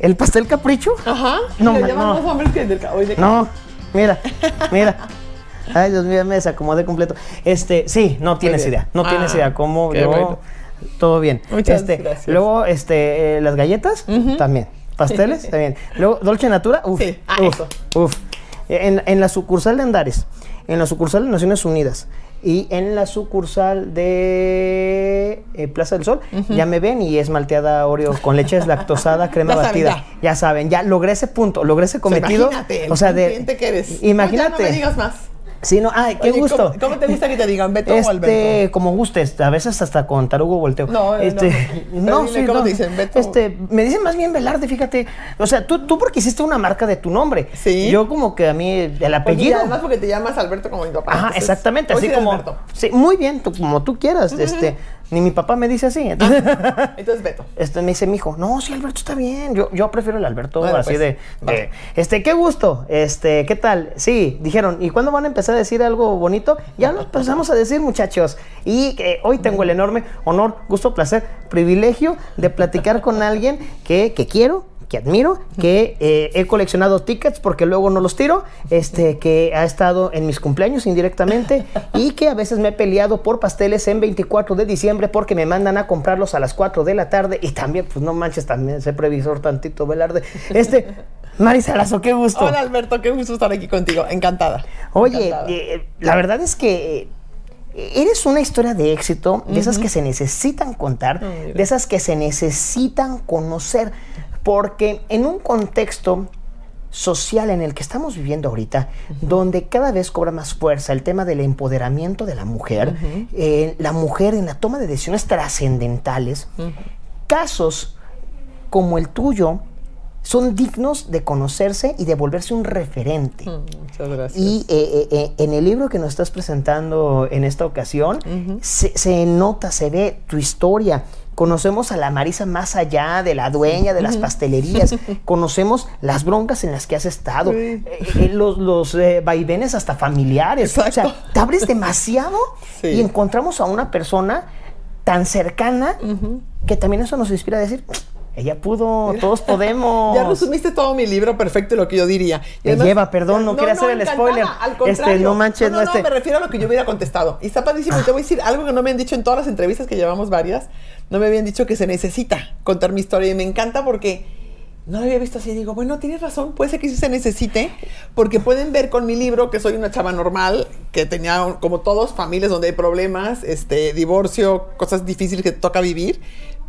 ¿El pastel capricho? Ajá. No, le ma- llaman no. más hombres que el del hoy de- No, mira, mira. Ay, Dios mío, me desacomodé completo. Este, sí, no tienes idea. No Ah, tienes idea cómo yo. bueno. Todo bien. Muchas este, gracias. Luego, este, eh, las galletas, también. Pasteles, también. Luego, Dolce Natura, uf, Sí, ah, uf, uf. En, en la sucursal de Andares, en la sucursal de Naciones Unidas y en la sucursal de eh, Plaza del Sol, ya me ven y es malteada Oreo con leche deslactosada, crema Ya saben, batida. ya. ya saben, ya logré ese punto, logré ese cometido. Imagínate, o sea, de cliente que eres. Imagínate. No, ya no me digas más. Sí, no, ay, qué Oye, gusto. ¿cómo, cómo te gusta que te digan Beto o Este, Alberto? como gustes, a veces hasta con tarugo volteo. No, no, este, no. Pero dime, ¿cómo te dicen, Beto? Este, me dicen más bien Velarde, fíjate. O sea, tú, tú porque hiciste una marca de tu nombre. Sí. Yo como que a mí el apellido. además porque te llamas Alberto como mi papá. Ajá, entonces, exactamente, así sí como. Alberto. Sí, muy bien, tú- como tú quieras. Este, ni mi papá me dice así. Entonces, Entonces Beto. este, me dice mi hijo, no, sí, Alberto está bien. Yo, yo prefiero el Alberto Bueno, así pues, de, Este, qué gusto. Este, ¿qué tal? Sí, dijeron, ¿y cuándo van a empezar a decir algo bonito? Ya lo empezamos a decir, muchachos. Y eh, hoy tengo el enorme honor, gusto, placer, privilegio de platicar con alguien que, que quiero. Que admiro, que eh, he coleccionado tickets porque luego no los tiro, este, que ha estado en mis cumpleaños indirectamente y que a veces me he peleado por pasteles en 24 de diciembre porque me mandan a comprarlos a las 4 de la tarde y también, pues no manches, también sé previsor tantito, Velarde. Este, Mari Sarazo, qué gusto. Hola Alberto, qué gusto estar aquí contigo. Encantada. Oye, Encantada. eh, la verdad es que eh, eres una historia de éxito, de esas que se necesitan contar, de esas que se necesitan conocer, porque en un contexto social en el que estamos viviendo ahorita, donde cada vez cobra más fuerza el tema del empoderamiento de la mujer, eh, la mujer en la toma de decisiones trascendentales, casos como el tuyo son dignos de conocerse y de volverse un referente. Muchas gracias. Y eh, eh, eh, en el libro que nos estás presentando en esta ocasión, se, se nota, se ve tu historia. Conocemos a la Marisa más allá de la dueña de las pastelerías. Conocemos las broncas en las que has estado. Eh, eh, los los eh, vaivenes hasta familiares. O sea, te abres demasiado Sí. y encontramos a una persona tan cercana que también eso nos inspira a decir, ella pudo, todos podemos. Ya resumiste todo mi libro perfecto y lo que yo diría. Y Me lleva, perdón, no quería hacer el spoiler. Al Este, no manches, no, no no, este- me refiero a lo que yo hubiera contestado. Y está padrísimo. Y te voy a decir algo que no me han dicho en todas las entrevistas que llevamos varias. No me habían dicho que se necesita contar mi historia. Y me encanta porque no lo había visto así. Digo, bueno, tienes razón. Puede ser que sí se necesite. Porque pueden ver con mi libro que soy una chava normal, que tenía, un- como todos, familias donde hay problemas, este, divorcio, cosas difíciles que te toca vivir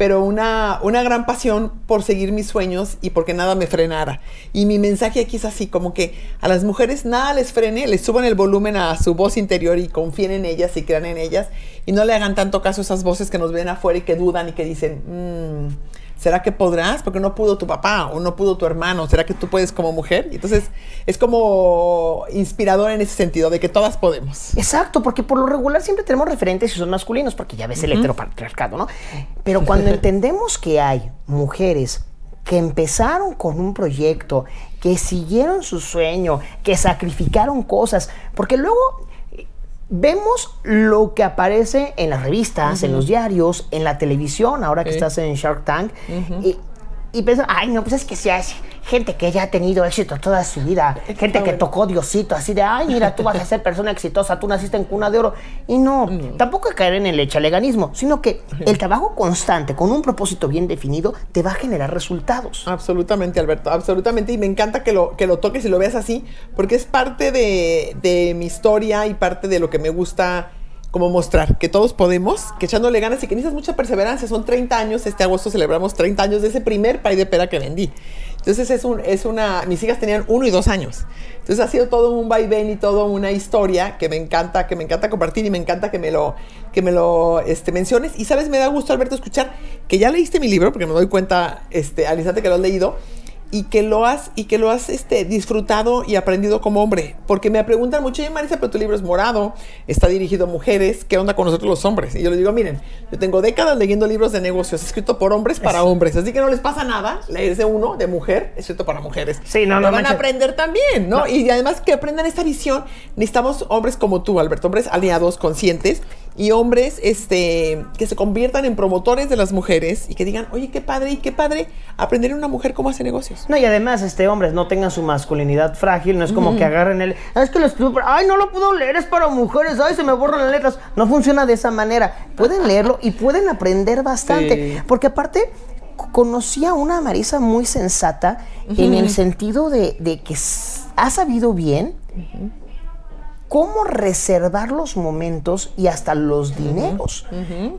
pero una, una gran pasión por seguir mis sueños y porque nada me frenara. Y mi mensaje aquí es así, como que a las mujeres nada les frene, les suban el volumen a su voz interior y confíen en ellas y crean en ellas y no le hagan tanto caso a esas voces que nos ven afuera y que dudan y que dicen, "Mm, ¿será que podrás? Porque no pudo tu papá o no pudo tu hermano, ¿será que tú puedes como mujer? Y entonces es como inspirador en ese sentido, de que todas podemos. Exacto, porque por lo regular siempre tenemos referentes y son masculinos, porque ya ves el heteropatriarcado, ¿no? Pero cuando entendemos que hay mujeres que empezaron con un proyecto, que siguieron su sueño, que sacrificaron cosas, porque luego vemos lo que aparece en las revistas, en los diarios, en la televisión, ahora que estás en Shark Tank, y, y pienso, ay, no, pues es que si es gente que ya ha tenido éxito toda su vida, gente que bueno. tocó Diosito, así de, ay, mira, tú vas a ser persona exitosa, tú naciste en cuna de oro. Y no, tampoco hay que caer en el echaleganismo, sino que el trabajo constante, con un propósito bien definido, te va a generar resultados. Absolutamente, Alberto, absolutamente. Y me encanta que lo, que lo toques y lo veas así, porque es parte de, de mi historia y parte de lo que me gusta como mostrar, que todos podemos, que echándole ganas y que necesitas mucha perseverancia. Son 30 años, este agosto celebramos 30 años de ese primer pay de pera que vendí. Entonces es, un, es una, mis hijas tenían uno y dos años. Entonces ha sido todo un vaivén y toda una historia que me encanta, que me encanta compartir y me encanta que me lo, que me lo este, menciones. Y sabes, me da gusto, Alberto, escuchar que ya leíste mi libro, porque me doy cuenta este, al instante que lo has leído, y que lo has y que lo has este, disfrutado y aprendido como hombre. Porque me preguntan mucho, Marisa, pero tu libro es morado, está dirigido a mujeres, ¿qué onda con nosotros los hombres? Y yo les digo, miren, yo tengo décadas leyendo libros de negocios escrito por hombres para hombres, así que no les pasa nada leerse uno de mujer escrito para mujeres. Sí, no, no van a aprender también, ¿no? No. Y además que aprendan esta visión, necesitamos hombres como tú, Alberto, hombres aliados, conscientes y hombres este, que se conviertan en promotores de las mujeres y que digan, oye, qué padre y qué padre aprender a una mujer cómo hace negocios. No, y además, este, hombres, no tengan su masculinidad frágil, no es como que agarren el. "Ah, Es que lo escribo. Ay, no lo puedo leer, es para mujeres, ay, se me borran las letras. No funciona de esa manera. Pueden leerlo y pueden aprender bastante. Sí. Porque aparte, conocí a una Marisa muy sensata en el sentido de, de que ha sabido bien cómo reservar los momentos y hasta los dineros.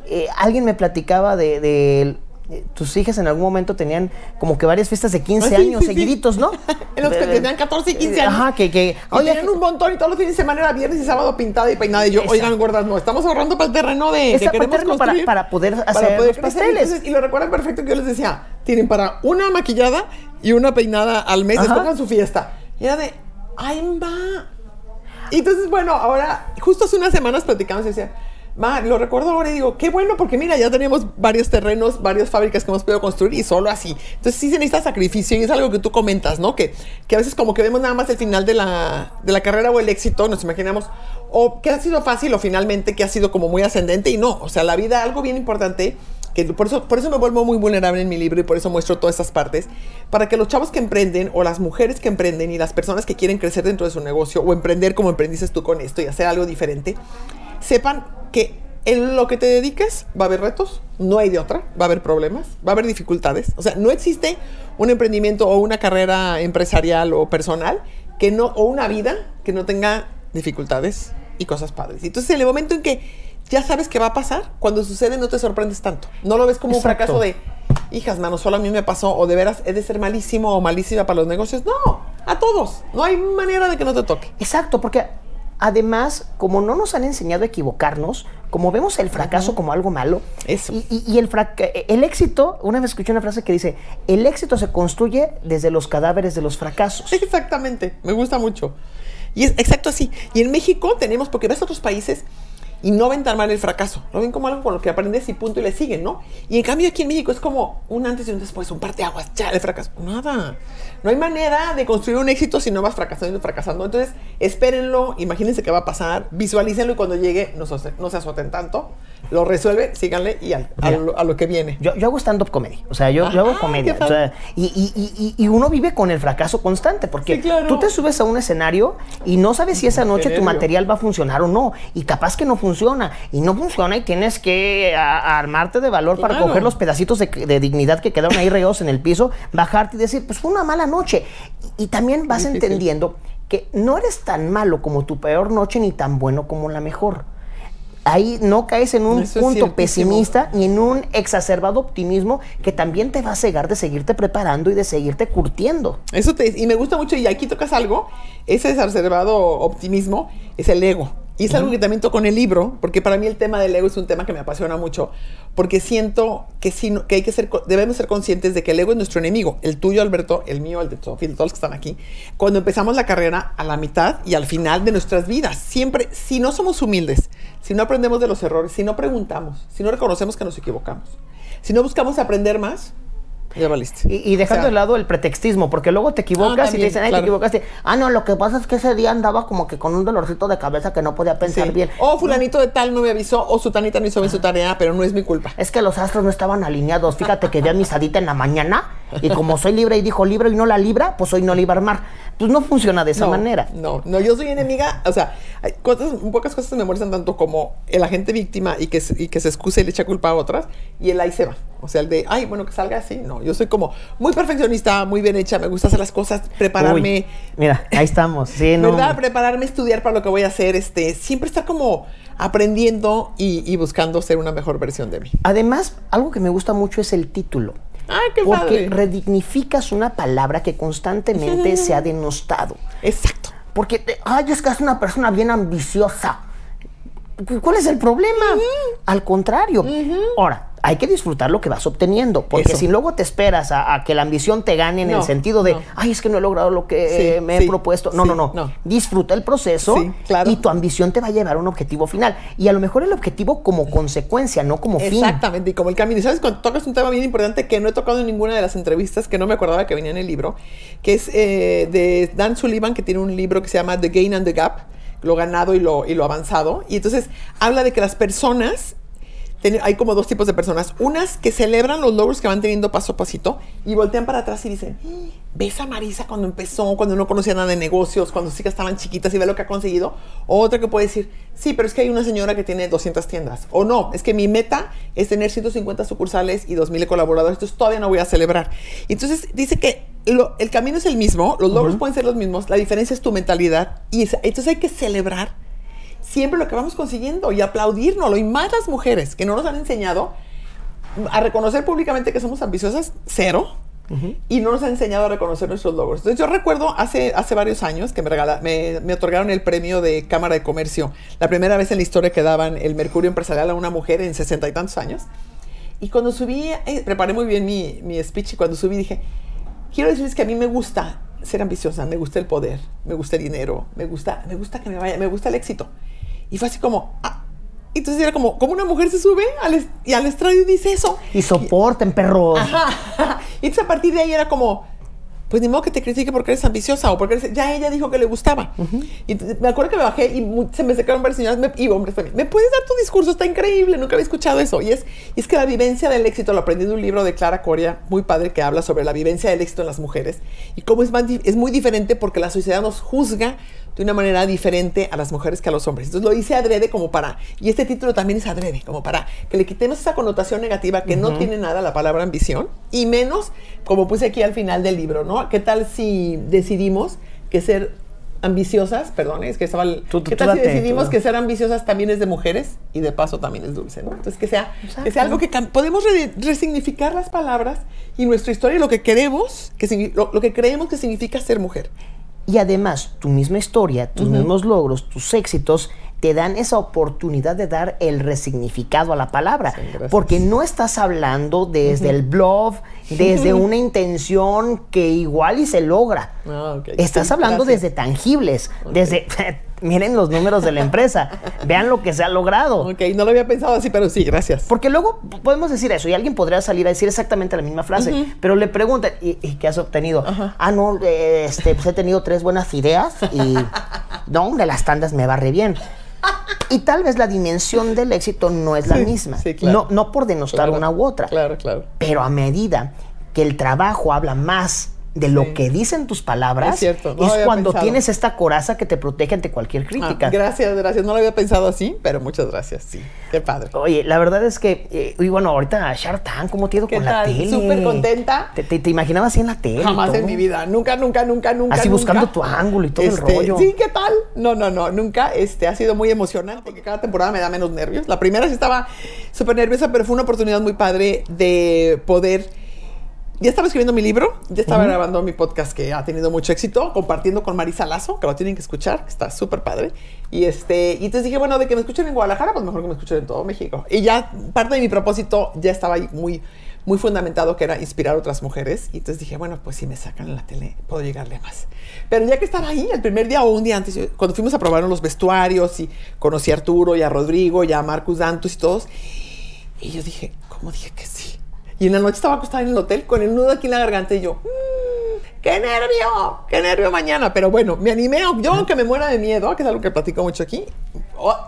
Eh, alguien me platicaba de- de tus hijas en algún momento tenían como que varias fiestas de 15 Ah, sí, años sí, sí. seguiditos, ¿no? En los que tenían 14 y 15 años. Ajá, que, que Y tenían un montón y todos los fines de semana era viernes y sábado pintada y peinada. Y yo, Exacto. oigan, gordas, no, estamos ahorrando para el terreno de que queremos terreno para- construir. para poder hacer los crecer. pasteles. Entonces, y lo recuerdan perfecto que yo les decía, tienen para una maquillada y una peinada al mes, escojan su fiesta. Y era de, ay, va. Y entonces, bueno, ahora, justo hace unas semanas platicamos y decía, Ma, lo recuerdo ahora y digo, qué bueno, porque mira, ya tenemos varios terrenos, varias fábricas que hemos podido construir y solo así. Entonces sí se necesita sacrificio y es algo que tú comentas, ¿no? Que, que a veces como que vemos nada más el final de la, de la carrera o el éxito, nos imaginamos, o que ha sido fácil o finalmente que ha sido como muy ascendente y no, o sea, la vida, algo bien importante, que por eso, por eso me vuelvo muy vulnerable en mi libro y por eso muestro todas estas partes, para que los chavos que emprenden o las mujeres que emprenden y las personas que quieren crecer dentro de su negocio o emprender como emprendiste tú con esto y hacer algo diferente, sepan que en lo que te dediques va a haber retos, no hay de otra, va a haber problemas, va a haber dificultades. O sea, no existe un emprendimiento o una carrera empresarial o personal que no, o una vida que no tenga dificultades y cosas padres. Entonces, en el momento en que ya sabes qué va a pasar, cuando sucede no te sorprendes tanto. No lo ves como Exacto. un fracaso de, hijas, mano, solo a mí me pasó, o de veras he de ser malísimo o malísima para los negocios. No, a todos. No hay manera de que no te toque. Exacto, porque además, como no nos han enseñado a equivocarnos, como vemos el fracaso como algo malo, Eso. Y, y- y el, éxito, una vez escuché una frase que dice, el éxito se construye desde los cadáveres de los fracasos. Exactamente, me gusta mucho. Y es exacto así. Y en México tenemos, porque ves otros países y no ven tan mal el fracaso, lo ven como algo con lo que aprendes y punto y le siguen, ¿no? Y en cambio aquí en México es como un antes y un después, un parteaguas, ya, el fracaso. Nada. No hay manera de construir un éxito si no vas fracasando y fracasando. Entonces, espérenlo, imagínense qué va a pasar, visualícenlo y cuando llegue no se, no se azoten tanto, lo resuelven, síganle y al- a, lo, a lo que viene. Yo, yo hago stand-up comedy, o sea, yo, yo hago Ah, comedia. o sea, y, y- y- y- uno vive con el fracaso constante, porque Sí, claro. tú te subes a un escenario y no sabes si esa noche tu material va a funcionar o no. Y capaz que no funciona. Y no funciona y tienes que a- a armarte de valor para coger los pedacitos de, de dignidad que quedaron ahí regados en el piso, bajarte y decir, pues fue una mala noche. Y, y también vas Difícil. entendiendo que no eres tan malo como tu peor noche ni tan bueno como la mejor. Ahí no caes en un Eso punto pesimista ni en un exacerbado optimismo que también te va a cegar de seguirte preparando y de seguirte curtiendo. Eso te, y me gusta mucho, y aquí tocas algo, ese exacerbado optimismo es el ego. Y es algo que también toco en el libro, porque para mí el tema del ego es un tema que me apasiona mucho, porque siento que, no- que hay que ser, debemos ser conscientes de que el ego es nuestro enemigo, el tuyo, Alberto, el mío, el de Sofía, de todos los que están aquí, cuando empezamos la carrera a la mitad y al final de nuestras vidas. Siempre, si no somos humildes, si no aprendemos de los errores, si no preguntamos, si no reconocemos que nos equivocamos, si no buscamos aprender más, ya valiste. Y, y dejando O sea, de lado el pretextismo, porque luego te equivocas Ah, y te dicen, ay, claro. te equivocaste. Ah, no, lo que pasa es que ese día andaba como que con un dolorcito de cabeza que no podía pensar Sí. bien. O fulanito de tal no me avisó, o sutanita no hizo bien su tarea, pero no es mi culpa. Es que los astros no estaban alineados. Fíjate que vi a mi sadita en la mañana y como soy libre y dijo libre y no la libra, pues hoy no libra mar. Pues no funciona de esa no, manera. No, no, yo soy enemiga, o sea, hay cosas, pocas cosas me molestan tanto como el agente víctima y que, se- y que se excuse y le echa culpa a otras, y el ahí se va. O sea, el de, ay, bueno, que salga así. No, yo soy como muy perfeccionista, muy bien hecha, me gusta hacer las cosas, prepararme. Uy, mira, ahí estamos. Sí, no. ¿Verdad? Prepararme, estudiar para lo que voy a hacer, este, siempre estar como aprendiendo y, y buscando ser una mejor versión de mí. Además, algo que me gusta mucho es el título. ¡Ay, qué Porque padre! redignificas una palabra que constantemente se ha denostado. Exacto. Porque, te- ay, es que es una persona bien ambiciosa. ¿Cuál es el problema? Al contrario. Ahora, hay que disfrutar lo que vas obteniendo, porque Eso. si luego te esperas a, a que la ambición te gane en No, el sentido de, no. ay, es que no he logrado lo que Sí, eh, me sí, he propuesto. No, sí, no, no, no. Disfruta el proceso claro. y tu ambición te va a llevar a un objetivo final. Y a lo mejor el objetivo como consecuencia, no como fin. Exactamente, y como el camino. Y sabes, cuando tocas un tema bien importante que no he tocado en ninguna de las entrevistas, que no me acordaba que venía en el libro, que es eh, de Dan Sullivan, que tiene un libro que se llama The Gain and the Gap, lo ganado y lo, y lo avanzado. Y entonces habla de que las personas, ten- hay como dos tipos de personas, unas que celebran los logros que van teniendo paso a pasito y voltean para atrás y dicen, "Mm, ¿ves a Marisa cuando empezó, cuando no conocía nada de negocios, cuando sus hijas estaban chiquitas y ve lo que ha conseguido? O otra que puede decir, sí, pero es que hay una señora que tiene 200 tiendas. O no, es que mi meta es tener 150 sucursales y 2.000 colaboradores, entonces todavía no voy a celebrar. Entonces dice que lo- el camino es el mismo, los logros pueden ser los mismos, la diferencia es tu mentalidad y es- entonces hay que celebrar siempre lo que vamos consiguiendo y aplaudirnoslo. Y más las mujeres que no nos han enseñado a reconocer públicamente que somos ambiciosas, cero. Y no nos han enseñado a reconocer nuestros logros. Entonces yo recuerdo hace, hace varios años que me, regala- me, me otorgaron el premio de Cámara de Comercio. La primera vez en la historia que daban el Mercurio Empresarial a una mujer en sesenta y tantos años. Y cuando subí, eh, preparé muy bien mi, mi speech y cuando subí dije, quiero decirles que a mí me gusta ser ambiciosa, me gusta el poder, me gusta el dinero, me gusta, me gusta que me vaya, me gusta el éxito. Y fue así como, ah, entonces era como, como una mujer se sube al, y al estrado y dice eso. Y soporten, perros. Ajá. Y entonces a partir de ahí era como, pues ni modo que te critique porque eres ambiciosa o porque eres- ya ella dijo que le gustaba. Y entonces me acuerdo que me bajé y se me secaron varias señoras me- y hombres también. ¿Me puedes dar tu discurso? Está increíble, nunca había escuchado eso. Y es, y es que la vivencia del éxito, lo aprendí de un libro de Clara Coria, muy padre, que habla sobre la vivencia del éxito en las mujeres y cómo es, más es muy diferente porque la sociedad nos juzga de una manera diferente a las mujeres que a los hombres. Entonces lo hice adrede como para, y este título también es adrede, como para que le quitemos esa connotación negativa que no tiene nada la palabra ambición, y menos, como puse aquí al final del libro, ¿no? ¿Qué tal si decidimos que ser ambiciosas, perdón, es que estaba el- Tú- tú- ¿Qué tal si decidimos tú que ser ambiciosas también es de mujeres y de paso también es dulce, ¿no? Entonces que sea, que sea algo que podemos re- resignificar las palabras y nuestra historia, lo que queremos, que, lo que creemos que significa ser mujer. Y además, tu misma historia, tus mismos logros, tus éxitos, te dan esa oportunidad de dar el resignificado a la palabra. Sí, porque no estás hablando desde el blog, desde una intención que igual y se logra. Ah. Estás Sí, hablando gracias. desde tangibles, desde, miren los números de la empresa, vean lo que se ha logrado. Ok, no lo había pensado así, pero sí, gracias. Porque luego podemos decir eso y alguien podría salir a decir exactamente la misma frase, pero le preguntan, ¿y, y qué has obtenido? Ah, no, eh, este, pues he tenido tres buenas ideas y no, de las tandas me va re bien. Y tal vez la dimensión del éxito no es la Sí, misma. sí, claro. no, no por denostar Claro, una u otra. Claro, claro. Pero a medida que el trabajo habla más de lo que dicen tus palabras, Es cierto, no es cuando pensado. tienes esta coraza que te protege ante cualquier Ah, crítica. gracias, gracias. No lo había pensado así, pero muchas gracias. Sí, qué padre. Oye, la verdad es que, eh, y bueno, ahorita Shark Tank, ¿cómo te ha ido ¿Qué con la tele? Súper contenta. ¿Te, te, te imaginabas así en la tele? Jamás en mi vida, nunca, nunca, nunca, nunca. Así nunca. buscando tu ángulo y todo el Este, rollo. Sí, ¿qué tal? No, no, no, nunca. Este, ha sido muy emocionante porque cada temporada me da menos nervios. La primera sí estaba súper nerviosa, pero fue una oportunidad muy padre de poder. Ya estaba escribiendo mi libro, ya estaba grabando mi podcast que ha tenido mucho éxito, compartiendo con Marisa Lazo, que lo tienen que escuchar, que está súper padre. Y este, y entonces dije, bueno, de que me escuchen en Guadalajara, pues mejor que me escuchen en todo México. Y ya parte de mi propósito ya estaba ahí muy, muy fundamentado, que era inspirar a otras mujeres. Y entonces dije, bueno, pues si me sacan en la tele, puedo llegarle más. Pero ya que estaba ahí, el primer día o un día antes, cuando fuimos a probar los vestuarios y conocí a Arturo y a Rodrigo y a Marcus Dantus y todos, y yo dije, ¿cómo dije que sí? Y en la noche estaba acostada en el hotel con el nudo aquí en la garganta y yo, "Mm, ¡qué nervio! ¡Qué nervio mañana! Pero bueno, me animé, yo aunque me muera de miedo, que es algo que platico mucho aquí,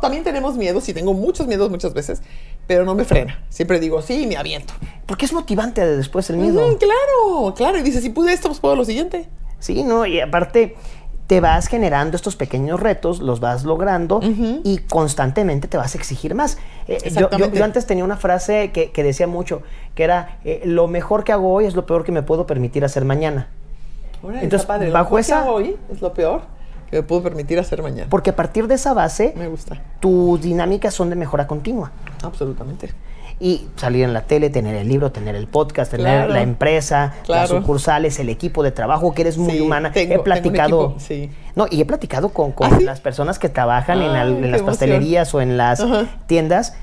también tenemos miedos y tengo muchos miedos muchas veces, pero no me frena. Siempre digo, sí, me aviento. Porque es motivante de después el miedo. Mm, claro, claro. Y dice, si pude esto, pues puedo lo siguiente. Sí, ¿no? Y aparte te vas generando estos pequeños retos, los vas logrando y constantemente te vas a exigir más. Eh, yo- yo, antes tenía una frase que, que decía mucho, que era, eh, lo mejor que hago hoy es lo peor que me puedo permitir hacer mañana. Entonces, padre. Lo bajo que esa- hago hoy es lo peor que me puedo permitir hacer mañana. Porque a partir de esa base, Me gusta. tus dinámicas son de mejora continua. Absolutamente. Y salir en la tele, tener el libro, tener el podcast, tener Claro. la empresa, las sucursales, el equipo de trabajo, que eres muy Sí, humana. tengo- he platicado. equipo, sí. No, y he platicado con, con ¿Ah, sí? las personas que trabajan en, al- en las emoción. pastelerías o en las Ajá. tiendas.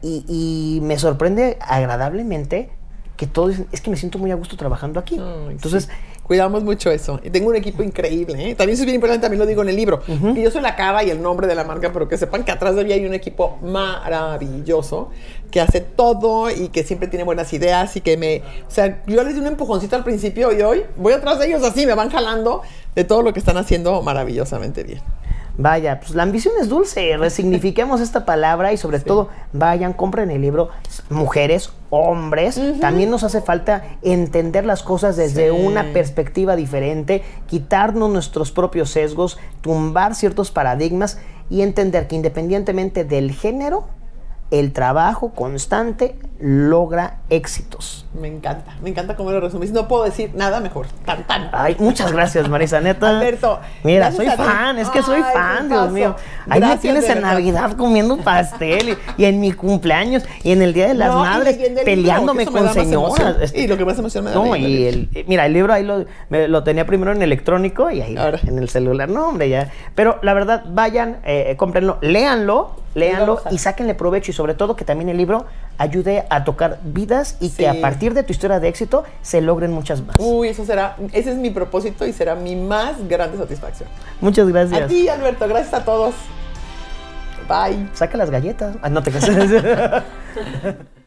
y, y me sorprende agradablemente que todos dicen, es que me siento muy a gusto trabajando aquí. Ay, Entonces, sí. Cuidamos mucho eso. Y tengo un equipo increíble. ¿eh? También eso es bien importante, también lo digo en el libro. Que yo soy la cara y el nombre de la marca, pero que sepan que atrás de mí hay un equipo maravilloso que hace todo y que siempre tiene buenas ideas y que me... O sea, yo les di un empujoncito al principio y hoy voy atrás de ellos así, me van jalando de todo lo que están haciendo maravillosamente bien. Vaya, pues la ambición es dulce, resignifiquemos esta palabra y sobre todo vayan, compren el libro, mujeres, hombres, también nos hace falta entender las cosas desde Sí. una perspectiva diferente, quitarnos nuestros propios sesgos, tumbar ciertos paradigmas y entender que independientemente del género, el trabajo constante logra éxitos. Me encanta, me encanta cómo lo resumís. No puedo decir nada mejor. Tan, tan. Ay, muchas gracias, Marisa, neta. Alberto, Mira, soy fan, es que soy Ay, fan, Dios mío. Ahí me tienes en. Navidad comiendo pastel y, y en mi cumpleaños y en el Día de las No, Madres libro, peleándome con señoras. Este, Y lo que más emoción me da No, y el el, mira, el libro ahí lo, me- lo tenía primero en electrónico y ahí Ahora. en el celular. No, hombre, ya. Pero la verdad, vayan, eh, cómprenlo, léanlo, léanlo y sáquenle provecho y sobre todo que también el libro ayude a tocar vidas y Sí. que a partir de tu historia de éxito se logren muchas más. Uy, eso será, ese es mi propósito y será mi más grande satisfacción. Muchas gracias. A ti, Alberto, gracias a todos. Bye. Saca las galletas. Ah, no te casas.